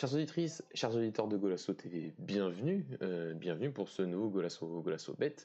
Chers auditrices, chers auditeurs de Golasso TV, bienvenue, euh, bienvenue pour ce nouveau Golasso, Golasso Bet,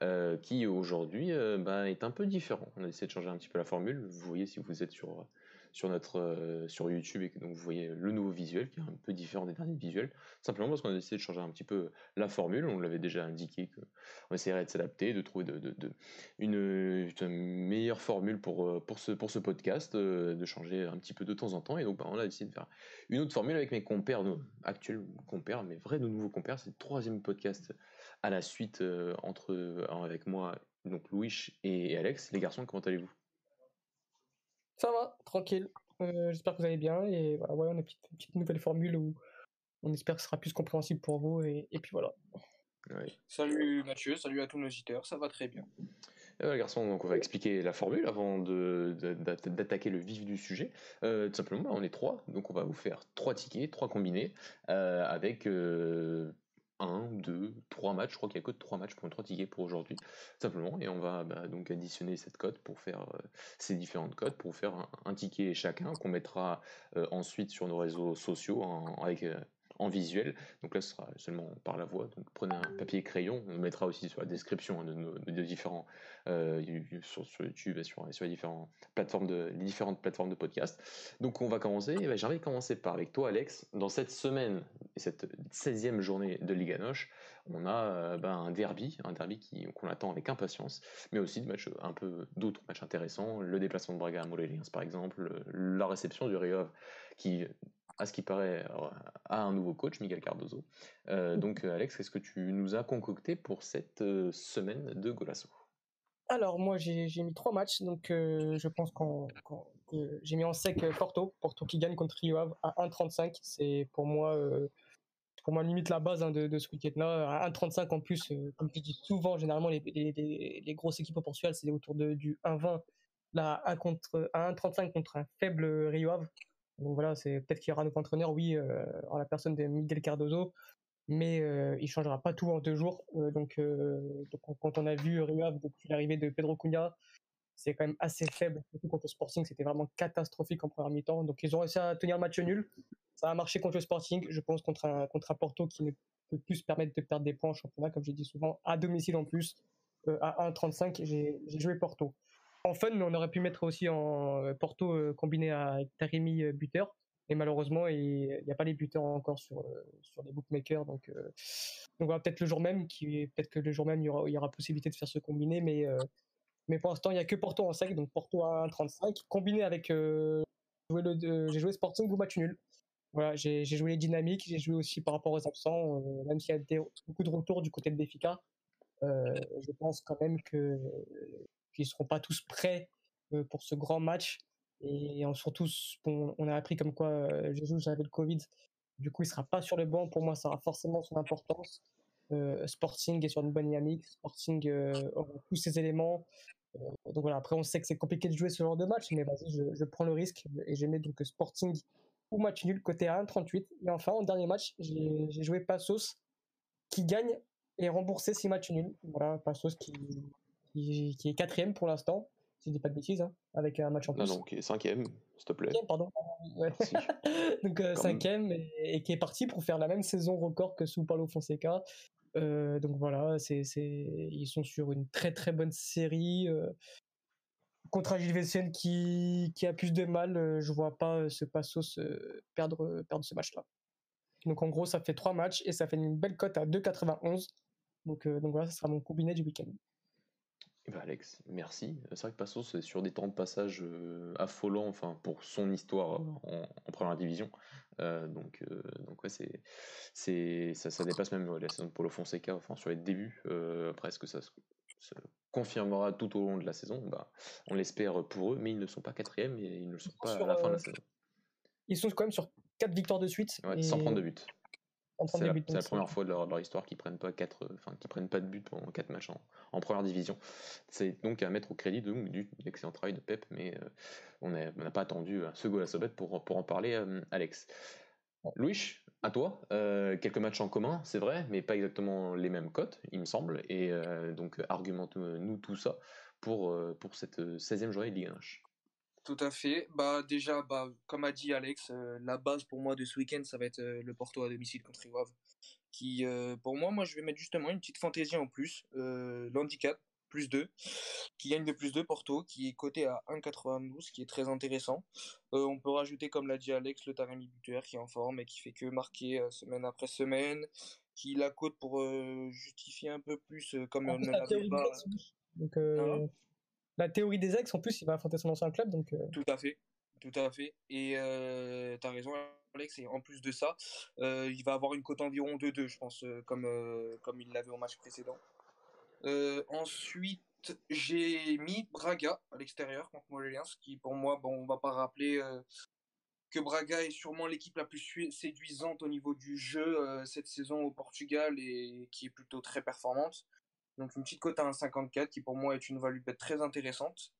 euh, qui aujourd'hui euh, bah, est un peu différent. On a essayé de changer un petit peu la formule. Vous voyez si vous êtes sur sur notre euh, sur YouTube et que vous voyez le nouveau visuel qui est un peu différent des derniers visuels. Simplement parce qu'on a décidé de changer un petit peu la formule on l'avait déjà indiqué que on essaierait de s'adapter de trouver de, une, meilleure formule pour euh, ce podcast euh, de changer un petit peu de temps en temps. Et donc bah, on a décidé de faire une autre formule avec mes compères actuels compères mes vrais de nouveaux compères. C'est le troisième podcast à la suite entre avec moi donc Louis et Alex. Les garçons comment allez-vous? Ça va, tranquille. Euh, j'espère que vous allez bien. Et voilà, on a une petite, nouvelle formule où on espère que ce sera plus compréhensible pour vous. Et, puis voilà. Salut Mathieu, salut à tous nos auditeurs, ça va très bien. Euh, garçon, donc on va expliquer la formule avant d'attaquer le vif du sujet. Euh, tout simplement, on est trois, donc on va vous faire trois tickets, trois combinés, avec un, deux, trois matchs. Je crois qu'il n'y a que trois matchs pour trois tickets pour aujourd'hui, simplement. Et on va bah, donc additionner cette cote pour faire euh, ces différentes cotes pour faire un, ticket chacun qu'on mettra euh, ensuite sur nos réseaux sociaux avec euh, en visuel. Donc là, ce sera seulement par la voix. Donc prenez un papier et crayon. On mettra aussi sur la description hein, de nos différents euh, sur, YouTube et sur, les, différentes plateformes de, différentes plateformes de podcast. Donc on va commencer. Ben, j'ai envie de commencer par avec toi, Alex. Dans cette semaine et cette 16e journée de Liga Noche, on a euh, ben, un derby, un derby qu'on attend avec impatience, mais aussi des matchs un peu d'autres matchs intéressants. Le déplacement de Braga à Morelia, par exemple, la réception du Rio qui à ce qui paraît, à un nouveau coach, Miguel Cardozo. Euh, donc, euh, Alex, qu'est-ce que tu nous as concocté pour cette euh, semaine de Golasso? Alors, moi, j'ai mis trois matchs. Donc, je pense que j'ai mis en sec Porto. Porto qui gagne contre Rio Ave à 1,35. C'est pour moi, pour moi limite la base hein, de, ce week-end-là. À 1,35 en plus, comme je dis souvent, généralement, les, grosses équipes au c'est autour de, du 1,20. Là, 1 contre, à 1,35 contre un faible Rio Ave. Donc voilà, c'est peut-être qu'il y aura un nouveau entraîneur, oui, euh, en la personne de Miguel Cardozo, mais euh, il changera pas tout en deux jours. Euh, donc, quand on a vu depuis l'arrivée de Pedro Cunha, c'est quand même assez faible. Contre Sporting, c'était vraiment catastrophique en première mi-temps. Donc ils ont réussi à tenir le match nul. Ça a marché contre le Sporting, je pense, contre un, Porto qui ne peut plus se permettre de perdre des points en championnat, comme j'ai dit souvent, à domicile en plus. à 1,35, j'ai joué Porto en fun, on aurait pu mettre aussi en euh, Porto euh, combiné à Tarimi euh, buteur. Et malheureusement, il n'y a pas les buteurs encore sur, les bookmakers. Donc, donc peut-être le jour même, peut-être que le jour même, il y aura, possibilité de faire ce combiné. Mais, mais pour l'instant, il n'y a que Porto en sec. Donc Porto à 1,35. Combiné avec. j'ai joué Sporting ou match nul. Voilà, j'ai joué les dynamiques. J'ai joué aussi par rapport aux absents. même s'il y a beaucoup de retours du côté de Béfica. je pense quand même que qu'ils ne seront pas tous prêts euh, pour ce grand match. Et surtout, on a appris comme quoi euh, Jésus j'avais le Covid. Du coup, il sera pas sur le banc. Pour moi, ça aura forcément son importance. Euh, Sporting est sur une bonne dynamique. Sporting aura tous ces éléments. donc voilà, après, on sait que c'est compliqué de jouer ce genre de match, mais vas-y, je, prends le risque et j'ai mis donc Sporting ou match nul côté 1,38. Et enfin, en dernier match, j'ai joué Passos qui gagne et remboursé 6 matchs nuls. Voilà, Passos qui, qui, est quatrième pour l'instant, si je dis pas de bêtises, hein, avec un match en plus. Non, non, qui est cinquième, s'il te plaît. pardon. donc euh, cinquième et, qui est parti pour faire la même saison record que sous Paulo Fonseca. Euh, donc voilà, c'est, ils sont sur une très très bonne série. Euh, contre un Gilles qui, qui a plus de mal, je vois pas ce Passos perdre, perdre ce match-là. Donc en gros, ça fait trois matchs et ça fait une belle cote à 2,91. Donc, donc voilà, ça sera mon combiné du week-end. Eh ben, Alex, merci. C'est vrai que Passos c'est sur des temps de passage euh, affolants, enfin pour son histoire en, première division. Euh, donc, euh, donc ouais, c'est, c'est, ça, dépasse même la saison de Paulo Fonseca, enfin sur les débuts. après, est-ce que ça se, confirmera tout au long de la saison? Bah, On l'espère pour eux, mais ils ne sont pas quatrième et ils ne sont pas à la fin de la saison. Ils sont quand même sur quatre victoires de suite. Sans prendre de but. C'est la, première fois de leur, histoire qu'ils prennent pas quatre, enfin prennent pas de but pendant quatre matchs en, première division. C'est donc à mettre au crédit de, du excellent travail de Pep, mais euh, on n'a pas attendu ce goal à Sobet pour, pour en parler, euh, Alex. Louis, à toi, euh, quelques matchs en commun, c'est vrai, mais pas exactement les mêmes cotes, il me semble, et donc argumente-nous tout ça pour, pour cette 16e journée de Ligue 1. Tout à fait. Bah déjà, bah comme a dit Alex, la base pour moi de ce week-end, ça va être le Porto à domicile contre Iwave. Qui, pour moi, moi je vais mettre justement une petite fantaisie en plus, l'handicap plus 2, qui gagne de plus 2 Porto, qui est coté à 1,92, qui est très intéressant. on peut rajouter, comme l'a dit Alex, le Taremi buteur qui est en forme et qui fait que marquer semaine après semaine, qui la cote pour justifier un peu plus comme on la théorie, pas... donc, euh, la théorie des ex en plus il va affronter son ancien club donc tout à fait. Tout à fait. Et euh, tu as raison Alex et en plus de ça il va avoir une cote environ 2-2 je pense comme comme il l'avait au match précédent. Ensuite j'ai mis Braga à l'extérieur contre Montpellier, qui pour moi bon on va pas rappeler que Braga est sûrement l'équipe la plus séduisante au niveau du jeu euh, cette saison au Portugal et qui est plutôt très performante. Donc une petite cote à 1,54 qui pour moi est une value bet très intéressante.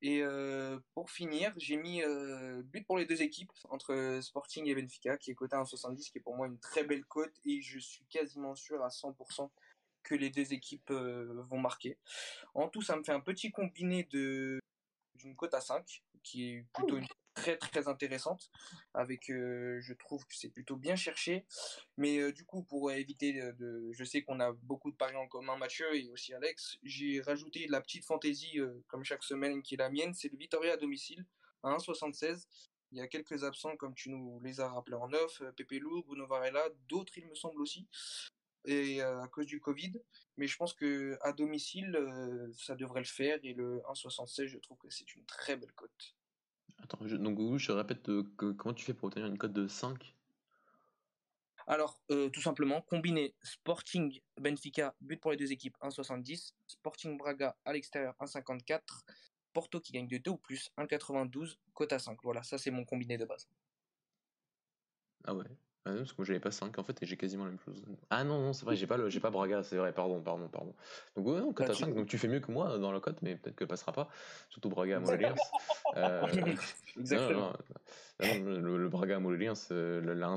Et euh, pour finir, j'ai mis euh, but pour les deux équipes entre Sporting et Benfica qui est coté à 1,70 qui est pour moi une très belle cote et je suis quasiment sûr à 100% que les deux équipes vont marquer. En tout, ça me fait un petit combiné de d'une cote à 5 qui est plutôt une très très intéressante avec euh, je trouve que c'est plutôt bien cherché. Mais euh, du coup pour éviter de, je sais qu'on a beaucoup de paris en commun Mathieu et aussi Alex j'ai rajouté la petite fantaisie euh, comme chaque semaine qui est la mienne c'est le Vitoria à domicile à 1,76 il y a quelques absents comme tu nous les as rappelés en off Pepe Lou, Bruno Varela d'autres il me semble aussi et à cause du Covid. Mais je pense que à domicile ça devrait le faire et le 1,76 je trouve que c'est une très belle cote Attends, je, donc je répète euh, que, comment tu fais pour obtenir une cote de 5 Alors, euh, tout simplement, combiner Sporting Benfica, but pour les deux équipes 1,70, Sporting Braga à l'extérieur 1,54, Porto qui gagne de 2 ou plus 1,92, cote à 5. Voilà, ça c'est mon combiné de base. Ah ouais. Ah non, parce que moi j'avais pas 5 en fait et j'ai quasiment la même chose. Ah non, non, c'est vrai, j'ai pas, le, j'ai pas Braga, c'est vrai, pardon, pardon, pardon. Donc ouais, non, cote à 5, donc tu fais mieux que moi dans la cote, mais peut-être que passera pas. Surtout Braga à Montpellier. euh, Exactement. Le, Braga à Montpellier, le, le 1,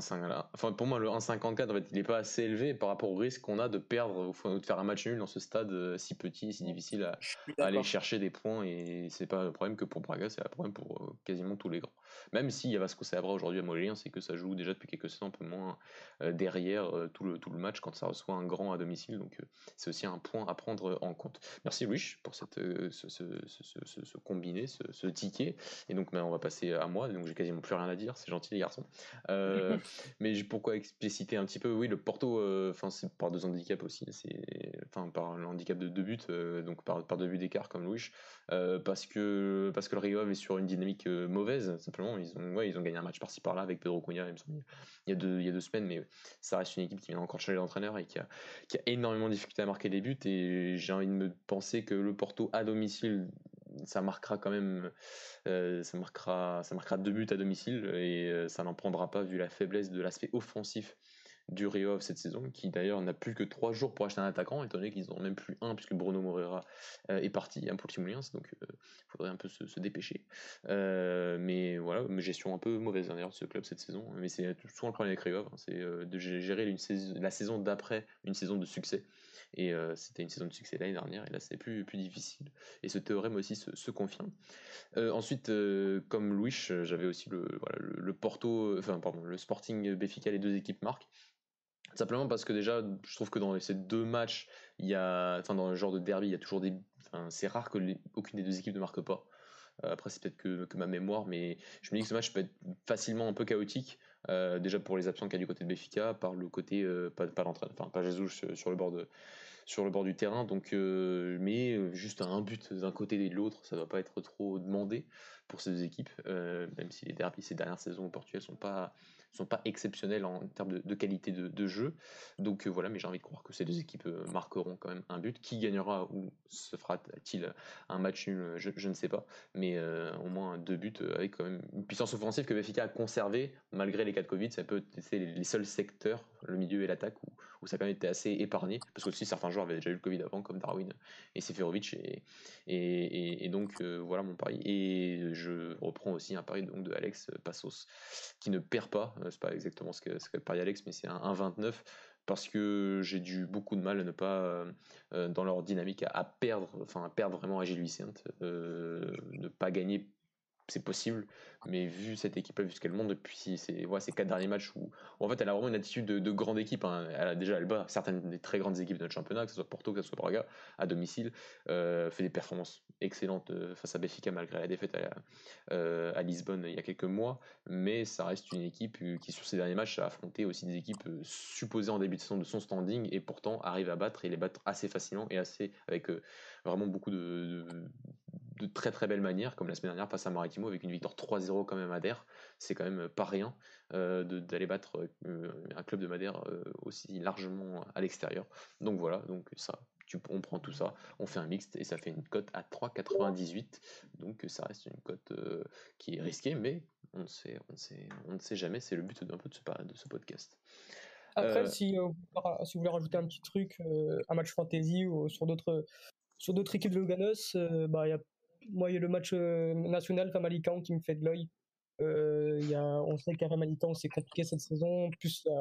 enfin pour moi le 1,54 en fait il est pas assez élevé par rapport au risque qu'on a de perdre ou de faire un match nul dans ce stade euh, si petit, si difficile à, aller chercher des points et c'est pas un problème que pour Braga, c'est un problème pour euh, quasiment tous les grands. Même s'il y a Vasco Sabra aujourd'hui à Montpellier, c'est que ça joue déjà depuis quelques saisons peu moins euh, derrière euh, tout, le, tout le match quand ça reçoit un grand à domicile. Donc euh, c'est aussi un point à prendre en compte. Merci Louis pour cette, ce, ce, ce, combiné, ce, ticket. Et donc ben, on va passer à moi, donc j'ai quasiment plus rien à dire, c'est gentil les garçons. mais pourquoi expliciter un petit peu? Oui, le Porto, enfin c'est par deux handicaps aussi, c'est enfin par le handicap de deux buts, donc par, par deux buts d'écart comme Louis, parce que parce que le Rio est sur une dynamique mauvaise simplement. Ils ont ouais, ils ont gagné un match par-ci par-là avec Pedro Cunha, il me semble, il y a deux, il y a deux semaines, mais ça reste une équipe qui vient encore changer d'entraîneur et qui a, qui a énormément de difficulté à marquer des buts. Et j'ai envie de me penser que le Porto à domicile, ça marquera quand même, euh, ça marquera, ça marquera deux buts à domicile et euh, ça n'en prendra pas vu la faiblesse de l'aspect offensif du Rio cette saison, qui d'ailleurs n'a plus que trois jours pour acheter un attaquant, étant donné qu'ils n'ont même plus un, puisque Bruno Moreira euh, est parti hein, pour le Mouliens, donc il faudrait un peu se, dépêcher. Mais voilà, gestion un peu mauvaise hein, d'ailleurs de ce club cette saison, mais c'est souvent le problème avec Rio, hein, c'est de gérer une saison, la saison d'après une saison de succès. Et c'était une saison de succès l'année dernière, et là c'est plus, plus difficile. Et ce théorème aussi se, confirme. ensuite, comme Louis, j'avais aussi le, voilà, le, Porto, enfin pardon, le Sporting Béfica, les deux équipes marquent. Simplement parce que déjà, je trouve que dans ces deux matchs, il y a, enfin dans le genre de derby, il y a toujours des, c'est rare que aucune des deux équipes ne marque pas. Euh, après, c'est peut-être que, que, ma mémoire, mais je me dis que ce match peut être facilement un peu chaotique. Euh, déjà pour les absents qu'il y a du côté de Béfica, par le côté euh, pas, pas pas sur le bord du terrain. Donc, mais juste un but d'un côté et de l'autre, ça ne doit pas être trop demandé pour ces deux équipes, même si les ces dernières saisons au Portugal sont pas sont pas exceptionnels en termes de, qualité de, jeu. Donc euh, voilà, mais j'ai envie de croire que ces deux équipes euh, marqueront quand même un but. Qui gagnera ou se fera-t-il un match nul je, ne sais pas. Mais euh, au moins deux buts avec quand même une puissance offensive que Benfica a conservée malgré les cas de Covid. Ça peut être les, seuls secteurs, le milieu et l'attaque, où, où, ça a quand même été assez épargné. Parce que aussi certains joueurs avaient déjà eu le Covid avant, comme Darwin et Seferovic. Et, et, et, donc voilà mon pari. Et je reprends aussi un pari donc, de Alex Passos qui ne perd pas c'est pas exactement ce que, ce Alex, mais c'est un 1,29 parce que j'ai dû beaucoup de mal à ne pas, euh, euh, dans leur dynamique, à, perdre, enfin à perdre vraiment à Gilles Vicente, euh, ne pas gagner c'est possible, mais vu cette équipe-là, vu ce qu'elle montre depuis ces, ouais, ces quatre derniers matchs où, en fait elle a vraiment une attitude de, grande équipe. Hein. Elle a déjà elle bat certaines des très grandes équipes de notre championnat, que ce soit Porto, que ce soit Braga, à domicile, euh, fait des performances excellentes euh, face à Benfica malgré la défaite à, euh, à, Lisbonne il y a quelques mois, mais ça reste une équipe qui sur ces derniers matchs a affronté aussi des équipes supposées en début de saison de son standing et pourtant arrive à battre et les battre assez facilement et assez avec vraiment beaucoup de, de, très très belles manières, comme la semaine dernière face à Maritimo avec une victoire 3-0 quand même à Madère. C'est quand même pas rien euh, d'aller battre euh, un club de Madère euh, aussi largement à l'extérieur. Donc voilà, donc ça, tu, on prend tout ça, on fait un mixte et ça fait une cote à 3,98. Donc ça reste une cote qui est risquée, mais on ne sait, on sait, on ne sait jamais. C'est le but d'un peu de ce, de ce podcast. Après, si, si, vous voulez rajouter un petit truc, un match fantasy ou sur d'autres sur d'autres équipes de Loganos, euh, bah, y a, moi, il y a le match euh, national Famalican qui me fait de l'œil. Euh, y a, on sait qu'à Famalican, c'est compliqué cette saison. plus, il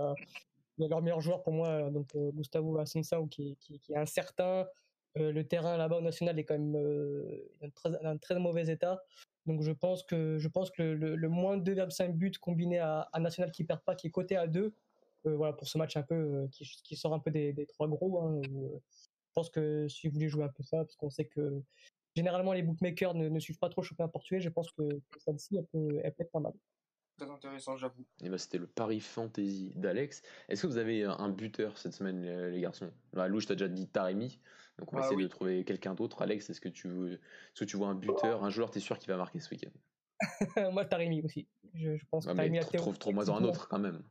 y a, leur meilleur joueur pour moi, donc Gustavo Asensao, qui, est incertain. le terrain là-bas au national est quand même dans un très mauvais état. Donc je pense que, je pense que le, le, moins de 2,5 buts combiné à, National qui perd pas, qui est coté à 2, voilà, pour ce match un peu qui, sort un peu des, trois gros, hein, pense que si vous voulez jouer un peu ça, parce qu'on sait que généralement les bookmakers ne, suivent pas trop le championnat portugais, je pense que, celle-ci, elle peut, être pas mal. Très intéressant, j'avoue. Et bah, c'était le pari fantasy d'Alex. Est-ce que vous avez un buteur cette semaine, les, garçons? Bah, Lou, je t'ai déjà dit Taremi. Donc on va ah essayer de trouver quelqu'un d'autre. Alex, est-ce que tu veux, est-ce que tu vois un buteur, un joueur, t'es sûr qu'il va marquer ce week-end? Moi, Taremi aussi. Je, je pense que Taremi a trouve, trouve-moi un autre quand même.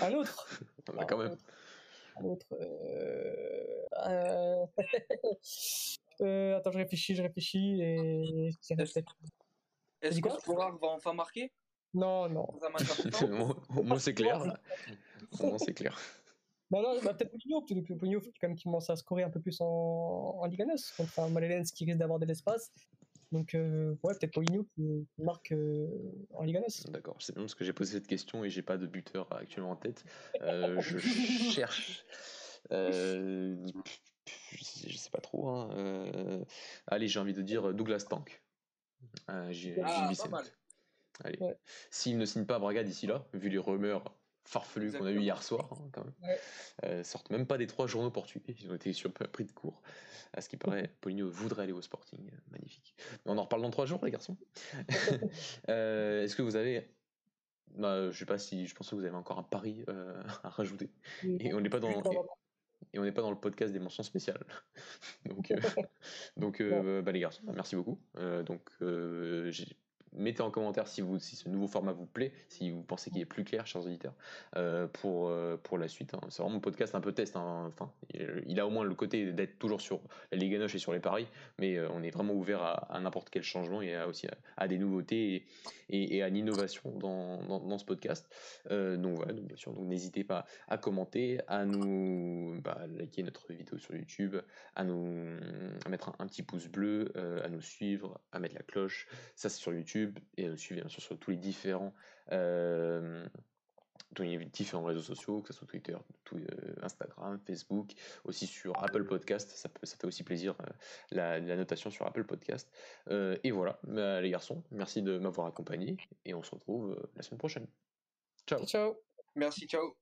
Un autre? Bah, Quand même. Un autre. Euh... Euh, attends, je réfléchis, je réfléchis et. Est-ce que Scorar va enfin marquer? Non, non. Moi, c'est clair. Moi, c'est clair. Non, non, bah, peut-être Pogno, peut-être que Pogno, quand même, qui commence à scorer un peu plus en, en Ligue 1 contre un Malelens qui risque d'avoir de l'espace. Donc, euh, ouais, peut-être Paulinho qui, marque euh, en Liga. D'accord, c'est bien parce que j'ai posé cette question et j'ai pas de buteur actuellement en tête. Euh, je cherche. Euh, je, sais pas trop. Hein, euh, allez, j'ai envie de dire Douglas Tank. j'ai ah, Allez. S'il ne signe pas Braga d'ici là, vu les rumeurs farfelues qu'on a eu hier soir, hein, quand même, sortent même pas des trois journaux portugais, ils ont été sur, pris de court. À ce qui paraît, Paulinho voudrait aller au Sporting. Magnifique. on en reparle dans trois jours, les garçons. Est-ce que vous avez bah, je sais pas si je pense que vous avez encore un pari à rajouter. Et on n'est pas dans et on n'est pas dans le podcast des mentions spéciales. donc, euh, donc euh, bah, les garçons, merci beaucoup. Euh, donc, j'ai mettez en commentaire si, vous, si ce nouveau format vous plaît, si vous pensez qu'il est plus clair, chers auditeurs, euh, pour, euh, pour la suite. Hein. C'est vraiment un podcast un peu test. Hein. Enfin, il a au moins le côté d'être toujours sur la Ligue et sur les paris, mais euh, on est vraiment ouvert à, n'importe quel changement et aussi à, des nouveautés et, à l'innovation dans, dans, ce podcast. donc voilà, donc, bien sûr, n'hésitez pas à commenter, à nous bah, liker notre vidéo sur YouTube, à nous à mettre un petit pouce bleu, à nous suivre, à mettre la cloche. Ça c'est sur YouTube et euh, suivez bien sûr sur tous les différents euh, tous les différents réseaux sociaux, que ce soit Twitter, euh, Instagram, Facebook, aussi sur Apple Podcast, ça, ça fait aussi plaisir la, notation sur Apple Podcast. et voilà, bah, les garçons, merci de m'avoir accompagné et on se retrouve la semaine prochaine. Ciao. Ciao. Merci, ciao.